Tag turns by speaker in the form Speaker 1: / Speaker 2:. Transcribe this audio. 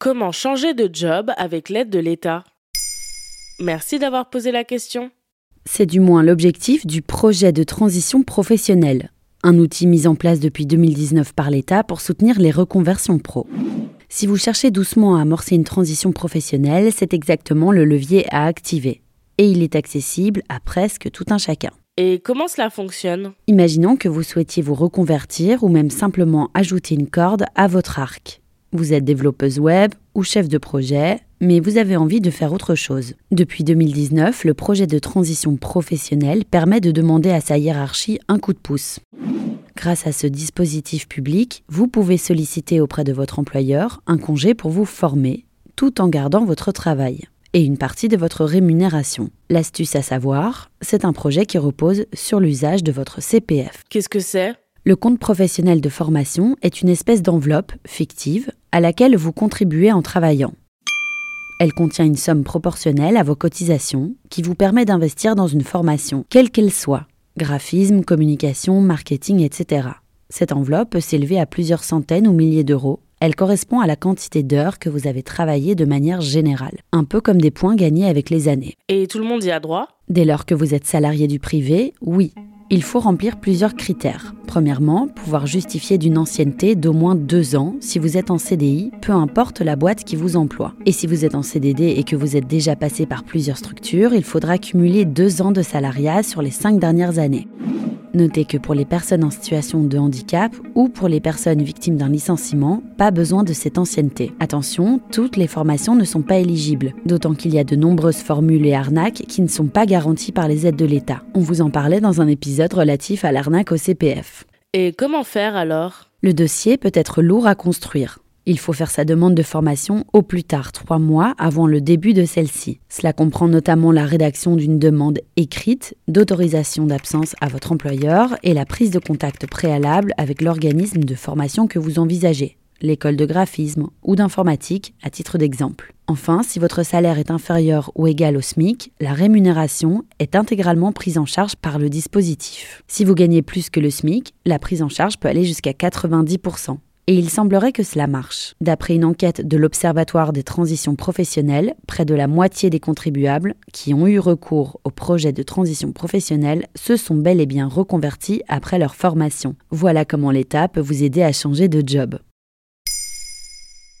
Speaker 1: Comment changer de job avec l'aide de l'État? Merci d'avoir posé la question.
Speaker 2: C'est du moins l'objectif du projet de transition professionnelle, un outil mis en place depuis 2019 par l'État pour soutenir les reconversions pro. Si vous cherchez doucement à amorcer une transition professionnelle, c'est exactement le levier à activer. Et il est accessible à presque tout un chacun.
Speaker 1: Et comment cela fonctionne?
Speaker 2: Imaginons que vous souhaitiez vous reconvertir ou même simplement ajouter une corde à votre arc. Vous êtes développeuse web ou chef de projet, mais vous avez envie de faire autre chose. Depuis 2019, le projet de transition professionnelle permet de demander à sa hiérarchie un coup de pouce. Grâce à ce dispositif public, vous pouvez solliciter auprès de votre employeur un congé pour vous former, tout en gardant votre travail et une partie de votre rémunération. L'astuce à savoir, c'est un projet qui repose sur l'usage de votre CPF.
Speaker 1: Qu'est-ce que c'est?
Speaker 2: Le compte professionnel de formation est une espèce d'enveloppe fictive à laquelle vous contribuez en travaillant. Elle contient une somme proportionnelle à vos cotisations qui vous permet d'investir dans une formation, quelle qu'elle soit, graphisme, communication, marketing, etc. Cette enveloppe peut s'élever à plusieurs centaines ou milliers d'euros. Elle correspond à la quantité d'heures que vous avez travaillé de manière générale, un peu comme des points gagnés avec les années.
Speaker 1: Et tout le monde y a droit?
Speaker 2: Dès lors que vous êtes salarié du privé, oui. Il faut remplir plusieurs critères. Premièrement, pouvoir justifier d'une ancienneté d'au moins deux ans si vous êtes en CDI, peu importe la boîte qui vous emploie. Et si vous êtes en CDD et que vous êtes déjà passé par plusieurs structures, il faudra cumuler deux ans de salariat sur les cinq dernières années. Notez que pour les personnes en situation de handicap ou pour les personnes victimes d'un licenciement, pas besoin de cette ancienneté. Attention, toutes les formations ne sont pas éligibles, d'autant qu'il y a de nombreuses formules et arnaques qui ne sont pas garanties par les aides de l'État. On vous en parlait dans un épisode relatif à l'arnaque au CPF.
Speaker 1: Et comment faire alors?
Speaker 2: Le dossier peut être lourd à construire. Il faut faire sa demande de formation au plus tard trois mois avant le début de celle-ci. Cela comprend notamment la rédaction d'une demande écrite d'autorisation d'absence à votre employeur et la prise de contact préalable avec l'organisme de formation que vous envisagez, l'école de graphisme ou d'informatique à titre d'exemple. Enfin, si votre salaire est inférieur ou égal au SMIC, la rémunération est intégralement prise en charge par le dispositif. Si vous gagnez plus que le SMIC, la prise en charge peut aller jusqu'à 90% et il semblerait que cela marche. D'après une enquête de l'Observatoire des transitions professionnelles, près de la moitié des contribuables qui ont eu recours au projet de transition professionnelle se sont bel et bien reconvertis après leur formation. Voilà comment l'État peut vous aider à changer de job.